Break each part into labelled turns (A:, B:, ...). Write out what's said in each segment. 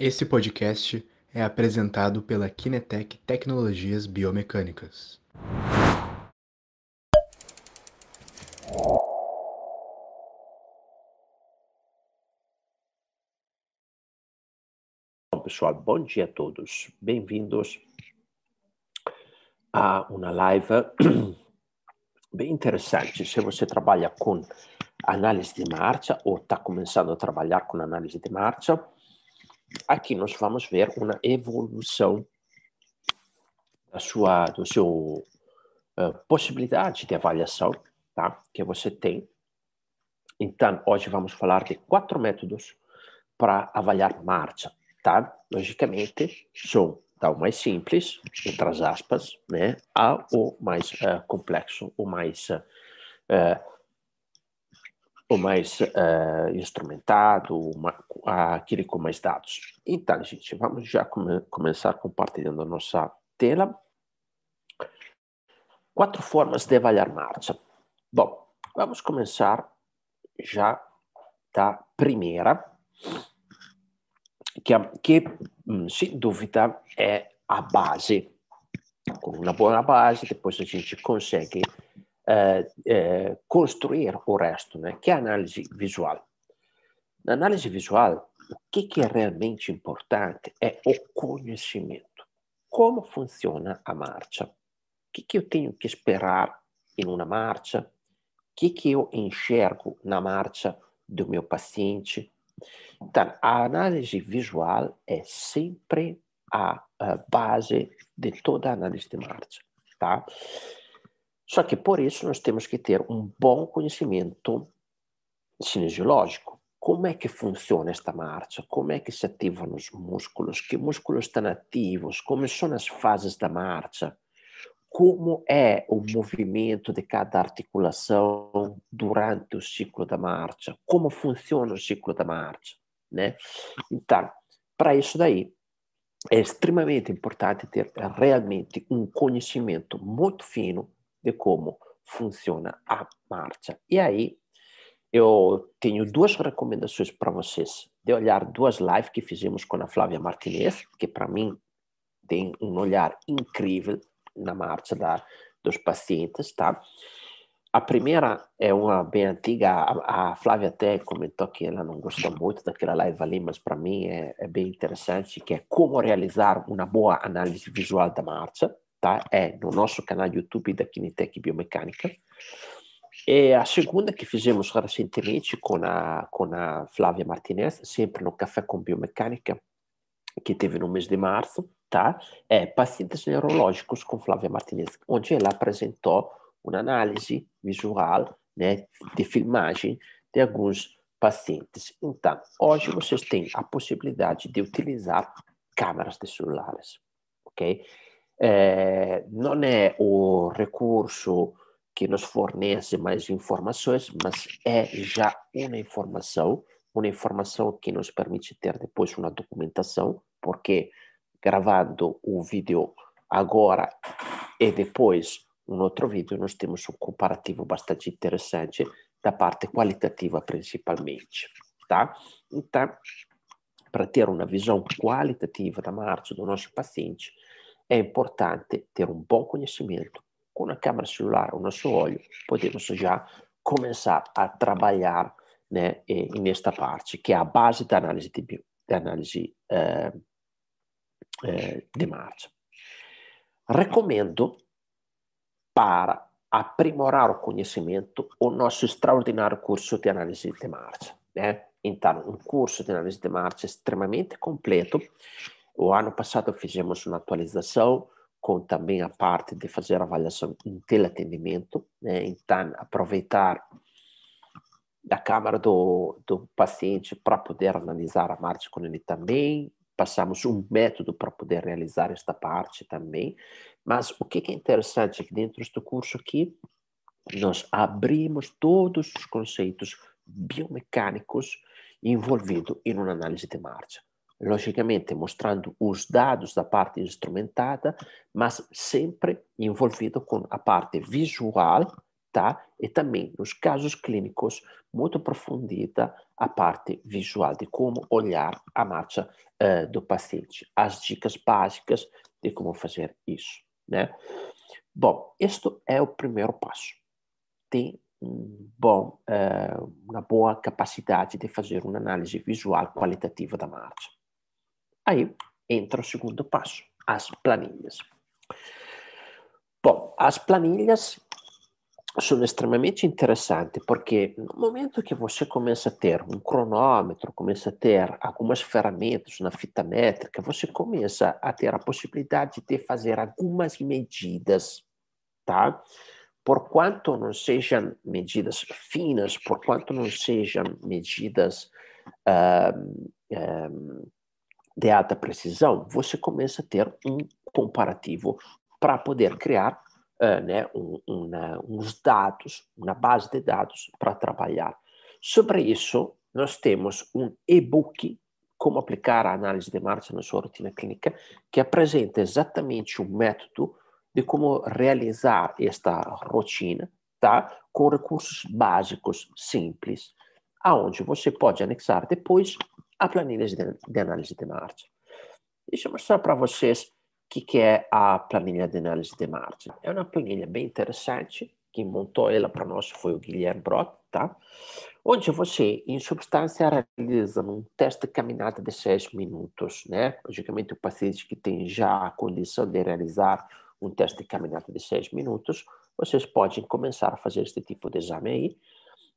A: Esse podcast é apresentado pela Kinetec Tecnologias Biomecânicas.
B: Bom, pessoal, bom dia a todos. Bem-vindos a uma live bem interessante. Se você trabalha com análise de marcha ou está começando a trabalhar com análise de marcha, aqui nós vamos ver uma evolução da sua, do seu uh, possibilidade de avaliação, tá? Que você tem. Então, hoje vamos falar de quatro métodos para avaliar marcha, tá? Logicamente, são o mais simples, entre as aspas, né, ao mais uh, complexo, o mais uh, o mais uh, instrumentado, uma, aquele com mais dados. Então, gente, vamos já come, começar compartilhando a nossa tela. Quatro formas de avaliar marcha. Bom, vamos começar já da primeira, que, que hum, sem dúvida é a base. Com uma boa base, depois a gente consegue eh, eh, construir o resto, né? que é a análise visual. Na análise visual, o que, que é realmente importante é o conhecimento. Como funciona a marcha? O que, que eu tenho que esperar em uma marcha? O que, que eu enxergo na marcha do meu paciente? Então, a análise visual é sempre a, a base de toda a análise de marcha, tá? Só que por isso nós temos que ter um bom conhecimento cinesiológico. Como é que funciona esta marcha? Como é que se ativam os músculos? Que músculos estão ativos? Como são as fases da marcha? Como é o movimento de cada articulação durante o ciclo da marcha? Como funciona o ciclo da marcha? Né? Então, para isso daí, é extremamente importante ter realmente um conhecimento muito fino de como funciona a marcha. E aí, eu tenho duas recomendações para vocês. De olhar duas lives que fizemos com a Flávia Martinez, que para mim tem um olhar incrível na marcha da, dos pacientes, tá? A primeira é uma bem antiga, a, a, Flávia até comentou que ela não gostou muito daquela live ali, mas para mim é, é bem interessante, que é como realizar uma boa análise visual da marcha tá? É no nosso canal YouTube da Kinetec Biomecânica. E a segunda que fizemos recentemente com a, com a Flávia Martinez, sempre no Café com Biomecânica, que teve no mês de março, tá? É pacientes neurológicos com Flávia Martinez, onde ela apresentou uma análise visual, né, de filmagem de alguns pacientes. Então, hoje vocês têm a possibilidade de utilizar câmeras de celulares, ok? É, não é o recurso que nos fornece mais informações, mas é já uma informação, uma informação que nos permite ter depois uma documentação, porque gravando o vídeo agora e depois um outro vídeo, nós temos um comparativo bastante interessante da parte qualitativa principalmente, tá? Então, para ter uma visão qualitativa da marcha do nosso paciente, é importante ter um bom conhecimento. Com a câmera celular ao nosso olho, podemos já começar a trabalhar né, nesta parte, que é a base da análise bio, da análise eh, eh, de marcha. Recomendo para aprimorar o conhecimento o nosso extraordinário curso de análise de marcha. Né? Então, um curso de análise de marcha extremamente completo o ano passado fizemos uma atualização com também a parte de fazer avaliação em teleatendimento, né? então aproveitar a câmera do, do paciente para poder analisar a marcha com ele também, passamos um método para poder realizar esta parte também, mas o que é interessante é que dentro do curso aqui, nós abrimos todos os conceitos biomecânicos envolvidos em uma análise de marcha logicamente mostrando os dados da parte instrumentada, mas sempre envolvido com a parte visual tá? E também nos casos clínicos muito aprofundida a parte visual de como olhar a marcha uh, do paciente, as dicas básicas de como fazer isso, né? Bom, este é o primeiro passo. Tem bom, uh, uma boa capacidade de fazer uma análise visual qualitativa da marcha. Aí entra o segundo passo, as planilhas. Bom, as planilhas são extremamente interessantes porque no momento que você começa a ter um cronômetro, começa a ter algumas ferramentas na fita métrica, você começa a ter a possibilidade de fazer algumas medidas, tá? Por quanto não sejam medidas finas, por quanto não sejam medidas uh, de alta precisão, você começa a ter um comparativo para poder criar uh, né, um, uma, uns dados, uma base de dados para trabalhar. Sobre isso, nós temos um e-book como aplicar a análise de marcha na sua rotina clínica, que apresenta exatamente o método de como realizar esta rotina, tá? Com recursos básicos, simples, aonde você pode anexar depois a planilha de, de análise de marcha. Deixa eu mostrar para vocês que, que é a planilha de análise de marcha? É uma planilha bem interessante, quem montou ela para nós foi o Guilherme Brot, tá? Onde você, em substância, realiza um teste de caminhada de seis minutos, né? Logicamente, o paciente que tem já a condição de realizar um teste de caminhada de seis minutos, vocês podem começar a fazer este tipo de exame aí.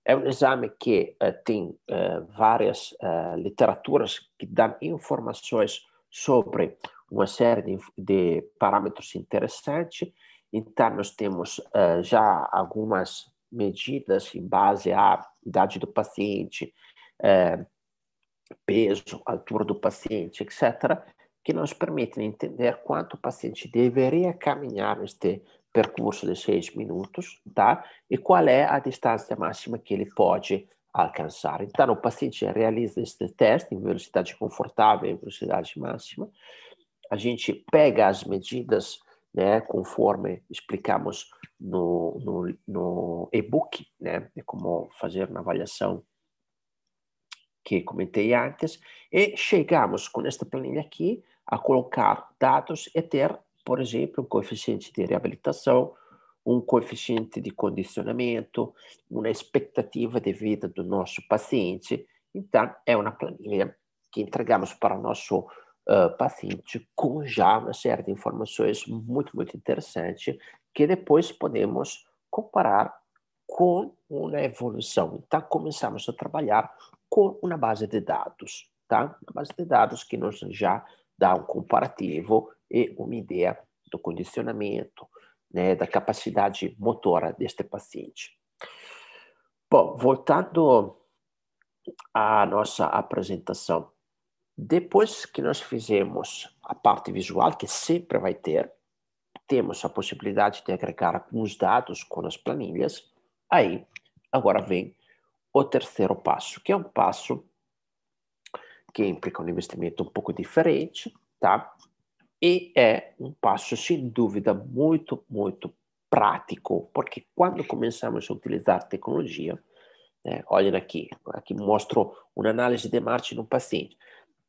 B: É um exame que uh, tem uh, várias uh, literaturas que dão informações sobre uma série de, de parâmetros interessantes. Então, nós temos já algumas medidas em base à idade do paciente, peso, altura do paciente, etc., que nos permitem entender quanto o paciente deveria caminhar neste percurso de seis minutos, tá? E qual é a distância máxima que ele pode alcançar. Então, o paciente realiza este teste em velocidade confortável e velocidade máxima, a gente pega as medidas, né, conforme explicamos no, no, no e-book, né, de como fazer uma avaliação que comentei antes, e chegamos com esta planilha aqui a colocar dados e ter, por exemplo, um coeficiente de reabilitação, um coeficiente de condicionamento, uma expectativa de vida do nosso paciente. Então, é uma planilha que entregamos para o nosso uh, paciente com já uma série de informações muito, muito interessantes que depois podemos comparar com uma evolução. Então, começamos a trabalhar com uma base de dados, tá? Uma base de dados que nos já dá um comparativo e uma ideia do condicionamento, né, da capacidade motora deste paciente. Bom, voltando à nossa apresentação, depois que nós fizemos a parte visual, que sempre vai ter, temos a possibilidade de agregar alguns dados com as planilhas, aí agora vem o terceiro passo, que é um passo que implica um investimento um pouco diferente, tá? E é um passo, sem dúvida, muito, muito prático, porque quando começamos a utilizar tecnologia, né, olhem aqui, aqui mostro uma análise de marcha no paciente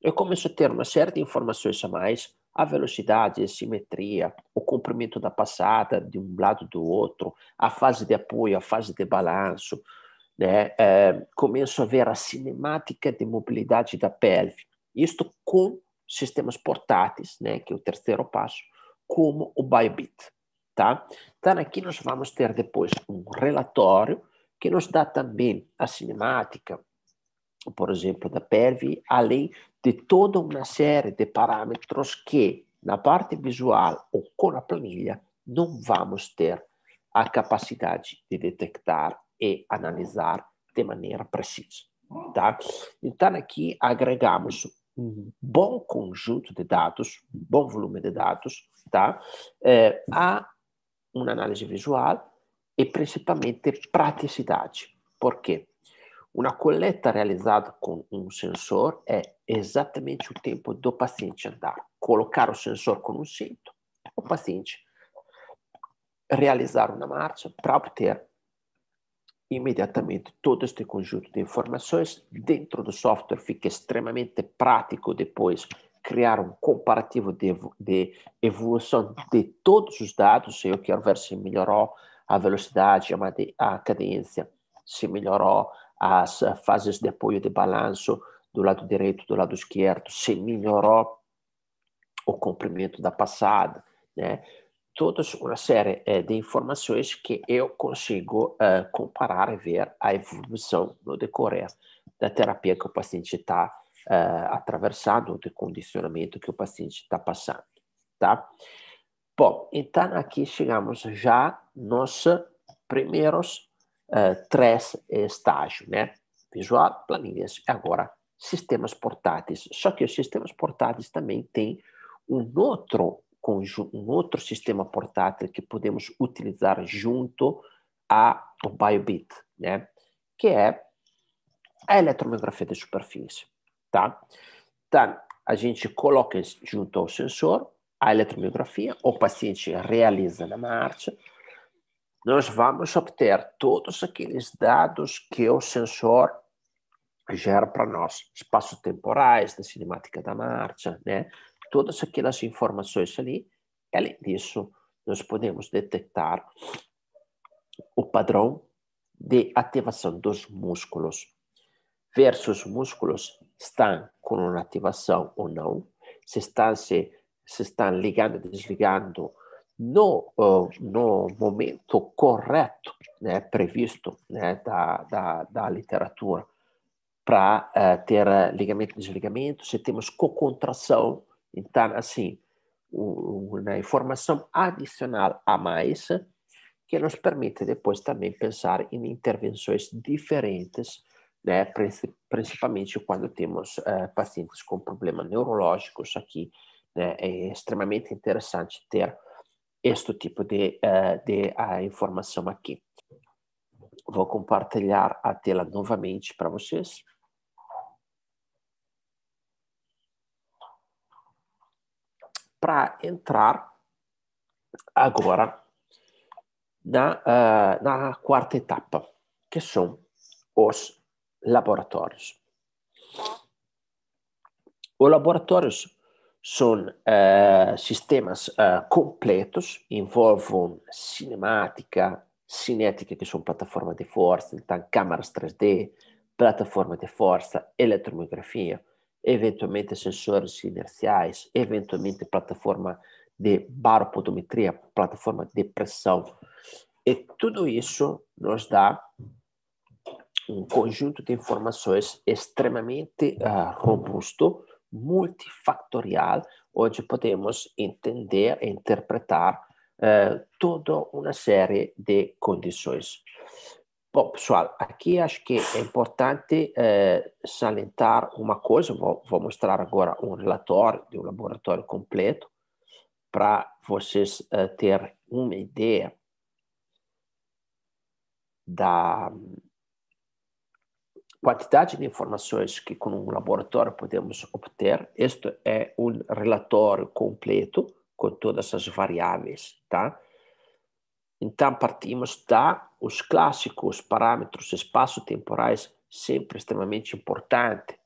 B: eu começo a ter uma série de informações a mais, a velocidade, a simetria, o comprimento da passada de um lado do outro, a fase de apoio, a fase de balanço, né? É, começo a ver a cinemática de mobilidade da pelve. Isto com sistemas portáteis, né? que é o terceiro passo, como o Biobit. Tá? Então, aqui nós vamos ter depois um relatório que nos dá também a cinemática, por exemplo, da pelve, além de toda uma série de parâmetros que, na parte visual ou com a planilha, não vamos ter a capacidade de detectar e analisar de maneira precisa. Tá? Então, aqui agregamos um bom conjunto de dados, um bom volume de dados, tá? É, a uma análise visual e principalmente praticidade. Por quê? Uma coleta realizada com um sensor é exatamente o tempo do paciente andar. Colocar o sensor com um cinto, o paciente realizar uma marcha para obter imediatamente todo este conjunto de informações dentro do software, fica extremamente prático depois criar um comparativo de, de evolução de todos os dados. Eu quero ver se melhorou a velocidade, a cadência, se melhorou as fases de apoio de balanço do lado direito, do lado esquerdo, se melhorou o comprimento da passada, né? Toda uma série eh, de informações que eu consigo uh, comparar e ver a evolução no decorrer da terapia que o paciente está uh, atravessando, do condicionamento que o paciente está passando, tá? Bom, então aqui chegamos já nos primeiros três estágios, né? Visual, planilhas e agora sistemas portáteis. Só que os sistemas portáteis também têm um outro um outro sistema portátil que podemos utilizar junto ao BioBit, né? Que é a eletromiografia de superfície, tá? Então, a gente coloca junto ao sensor a eletromiografia, o paciente realiza na marcha, nós vamos obter todos aqueles dados que o sensor gera para nós, espaços temporais, da cinemática da marcha, né? Todas aquelas informações ali. Além disso, nós podemos detectar o padrão de ativação dos músculos, ver se os músculos estão com uma ativação ou não, se estão se, se estão ligando e desligando no, no momento correto, né, previsto né, da, da, da literatura, para uh, ter uh, ligamento e desligamento, se temos co-contração, então, assim, uma informação adicional a mais que nos permite depois também pensar em intervenções diferentes, né, principalmente quando temos uh, pacientes com problemas neurológicos aqui, né, é extremamente interessante ter este tipo de, uh, de uh, informação aqui. Vou compartilhar a tela novamente para vocês. Para entrar agora na, uh, na quarta etapa, que são os laboratórios. Os laboratórios são uh, sistemas uh, completos, envolvem cinemática, cinética, que são plataformas de força, então câmaras 3D, plataforma de força, eletromiografia, eventualmente sensores inerciais, eventualmente plataforma de baropodometria, plataforma de pressão. E tudo isso nos dá um conjunto de informações extremamente uh, robusto, multifactorial, onde podemos entender e interpretar uh, toda uma série de condições. Bom, pessoal, aqui acho que é importante uh, salientar uma coisa, vou, vou, mostrar agora um relatório de um laboratório completo para vocês uh, terem uma ideia da quantidade de informações que com um laboratório podemos obter. Este é um relatório completo com todas as variáveis, tá? Então partimos da os clássicos parâmetros espaço-temporais sempre extremamente importante.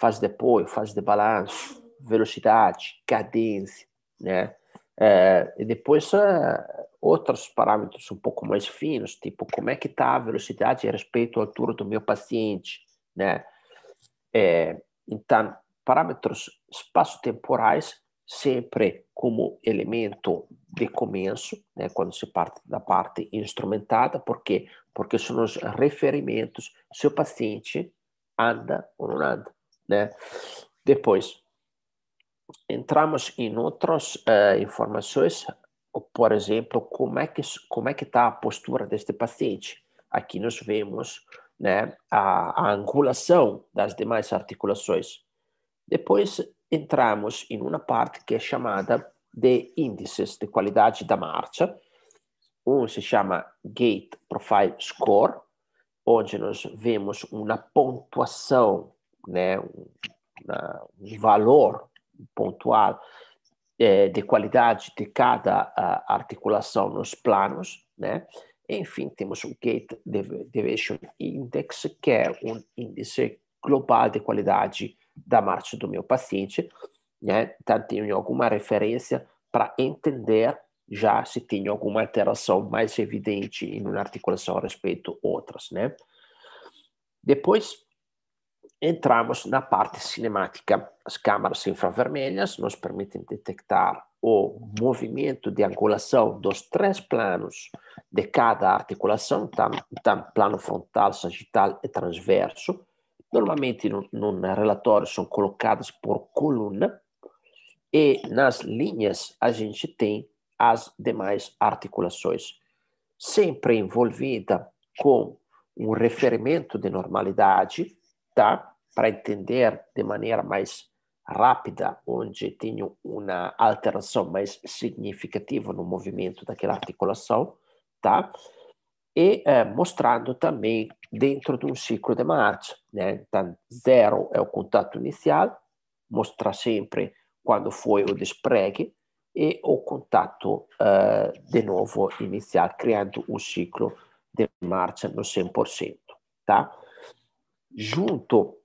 B: Fase de apoio, fase de balanço, velocidade, cadência, né? É, e depois é, outros parâmetros um pouco mais finos, tipo como é que está a velocidade a respeito à altura do meu paciente, né? É, então, parâmetros espaço-temporais sempre como elemento de começo, né, quando se parte da parte instrumentada, porque porque são os referimentos se o paciente anda ou não anda, né? Depois entramos em outras uh, informações por exemplo, como é que como é que está a postura deste paciente. Aqui nós vemos né, a, a angulação das demais articulações. Depois entramos em uma parte que é chamada de índices de qualidade da marcha. Um se chama Gait Profile Score, onde nós vemos uma pontuação, né, uma, um valor pontual é, de qualidade de cada articulação nos planos, né? Enfim, temos o Gate Deviation Index, que é um índice global de qualidade da marcha do meu paciente. Né? Então, tenho alguma referência para entender já se tem alguma alteração mais evidente em uma articulação respeito a outras. Né? Depois, entramos na parte cinemática. As câmaras infravermelhas nos permitem detectar o movimento de angulação dos três planos de cada articulação, tanto plano frontal, sagital e transverso. Normalmente, no, no relatório, são colocadas por coluna, e nas linhas a gente tem as demais articulações, sempre envolvida com um referimento de normalidade, tá? Para entender de maneira mais rápida, onde tenho uma alteração mais significativa no movimento daquela articulação, tá? E eh, mostrando também dentro de um ciclo de marcha, né? Então, zero é o contato inicial, mostra sempre quando foi o despregue, e o contato uh, de novo inicial, criando um ciclo de marcha no 100%. Tá? Junto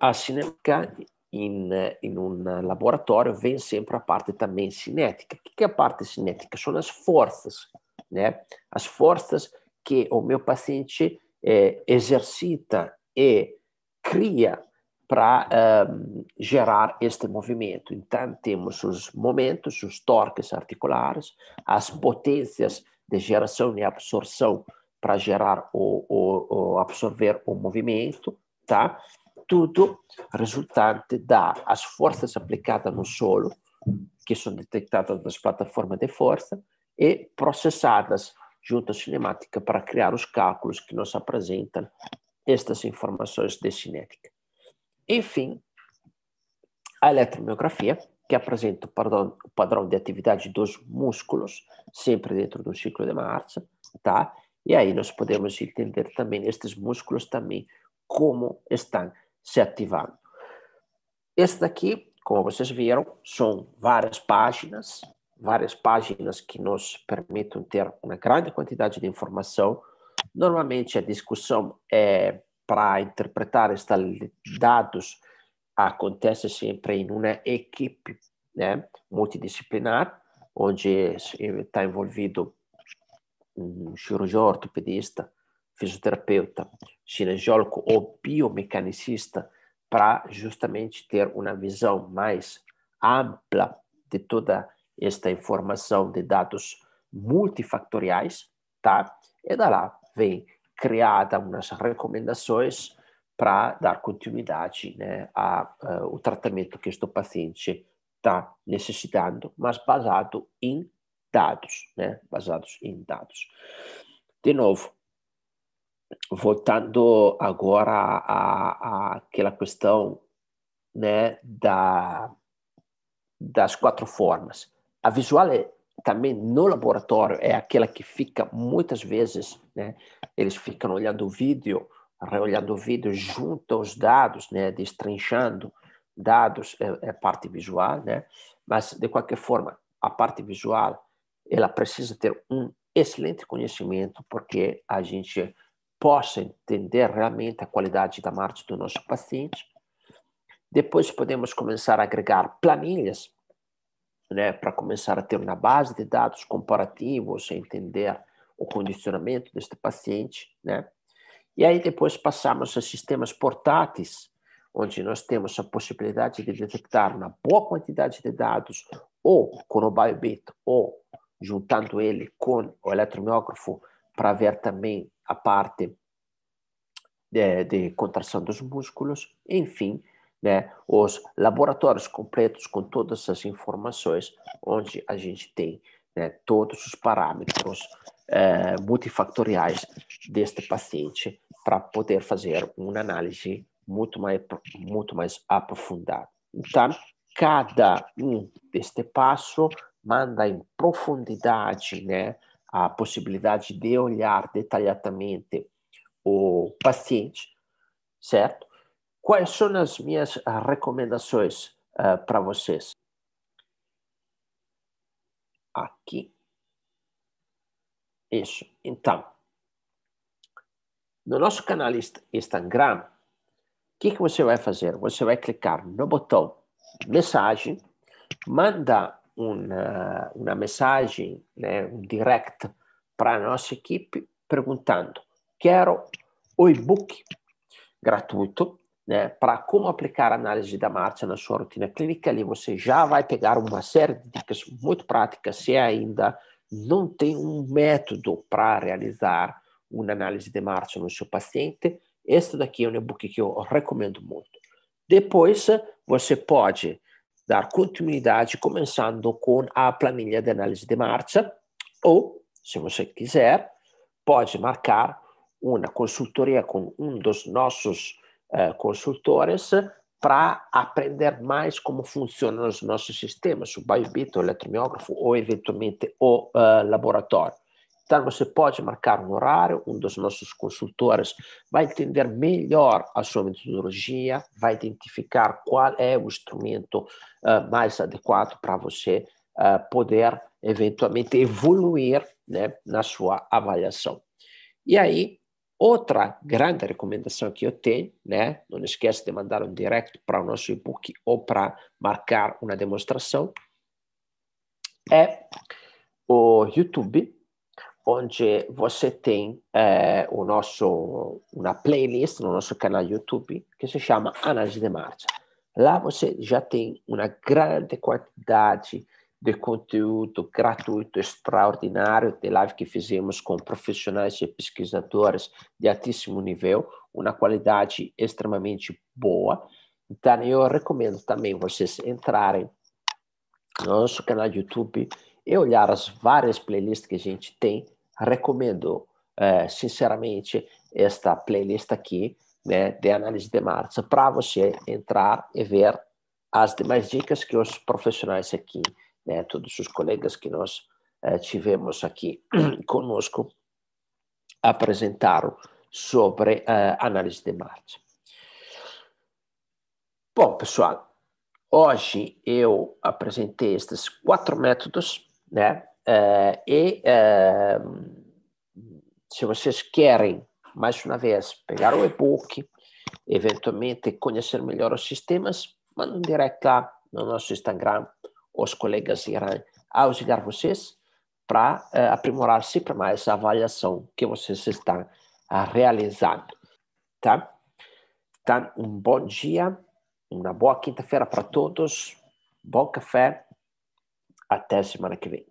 B: à cinética, in, in um laboratório, vem sempre a parte também cinética. O que é a parte cinética? São as forças, né? As forças que o meu paciente eh, exercita e cria para um, gerar este movimento. Então, temos os momentos, os torques articulares, as potências de geração e absorção para gerar o, o, o, absorver o movimento, tá? Tudo resultante das forças aplicadas no solo, que são detectadas nas plataformas de força e processadas junto à cinemática para criar os cálculos que nos apresentam estas informações de cinética. Enfim, a eletromiografia, que apresenta o padrão, o padrão de atividade dos músculos, sempre dentro do ciclo de marcha, tá? E aí nós podemos entender também estes músculos também como estão se ativando. Este daqui, como vocês viram, são várias páginas, várias páginas que nos permitem ter uma grande quantidade de informação. Normalmente a discussão é para interpretar estes dados acontece sempre em uma equipe né, multidisciplinar, onde está envolvido um cirurgião ortopedista, fisioterapeuta, cinesiólogo ou biomecanicista, para justamente ter uma visão mais ampla de toda esta informação de dados multifactoriais, tá? E da lá vem criada umas recomendações para dar continuidade né, ao tratamento que este paciente está necessitando, mas baseado em dados, né, basados em dados. De novo, voltando agora à, àquela questão né, da, das quatro formas. A visual é também no laboratório é aquela que fica muitas vezes, né? Eles ficam olhando o vídeo, olhando o vídeo junto aos dados, né? Destrinchando dados é, é parte visual, né? Mas de qualquer forma, a parte visual ela precisa ter um excelente conhecimento porque a gente possa entender realmente a qualidade da marcha do nosso paciente. Depois podemos começar a agregar planilhas né, para começar a ter uma base de dados comparativos, entender o condicionamento deste paciente, né? E aí depois passamos a sistemas portáteis, onde nós temos a possibilidade de detectar uma boa quantidade de dados, ou com o BioBit, ou juntando ele com o eletromiógrafo, para ver também a parte de, de contração dos músculos, enfim, né, os laboratórios completos com todas as informações, onde a gente tem né, todos os parâmetros é, deste paciente para poder fazer uma análise muito mais, muito mais aprofundada. Então, cada um deste passo manda em profundidade né, a possibilidade de olhar detalhadamente o paciente, certo? Quais são as minhas recomendações uh, para vocês? Aqui. Isso. Então, no nosso canal Instagram, o que, que você vai fazer? Você vai clicar no botão mensagem, manda uma, uma mensagem, né, um direct para a nossa equipe perguntando: quero o e-book gratuito né, para como aplicar a análise da marcha na sua rotina clínica. Ali você já vai pegar uma série de dicas muito práticas se ainda não tem um método para realizar uma análise de marcha no seu paciente. Este daqui é um e-book que eu recomendo muito. Depois, você pode dar continuidade começando com a planilha de análise de marcha ou, se você quiser, pode marcar uma consultoria com um dos nossos uh, consultores para aprender mais como funcionam os nossos sistemas, o biobit, o eletromiógrafo ou eventualmente o uh, laboratório. Então, você pode marcar um horário, um dos nossos consultores vai entender melhor a sua metodologia, vai identificar qual é o instrumento uh, mais adequado para você uh, poder, eventualmente, evoluir né, na sua avaliação. E aí, outra grande recomendação que eu tenho, né, não esqueça de mandar um direct para o nosso e-book ou para marcar uma demonstração, é o YouTube, onde você tem é, o nosso, uma playlist no nosso canal YouTube que se chama Análise de Marcha. Lá você já tem uma grande quantidade de conteúdo gratuito extraordinário de live que fizemos com profissionais e pesquisadores de altíssimo nível, uma qualidade extremamente boa. Então, eu recomendo também vocês entrarem no nosso canal YouTube e olhar as várias playlists que a gente tem recomendo eh, sinceramente esta playlist aqui né, de análise de marcha para você entrar e ver as demais dicas que os profissionais aqui, né, todos os colegas que nós eh, tivemos aqui conosco apresentaram sobre eh, análise de marcha. Bom, pessoal, hoje eu apresentei estes quatro métodos, né? Uh, e uh, se vocês querem, mais uma vez, pegar o e-book, eventualmente conhecer melhor os sistemas, mandem um direct lá no nosso Instagram. Os colegas irão auxiliar vocês para uh, aprimorar sempre mais a avaliação que vocês estão realizando. Tá? Então, um bom dia, uma boa quinta-feira para todos, bom café, até semana que vem.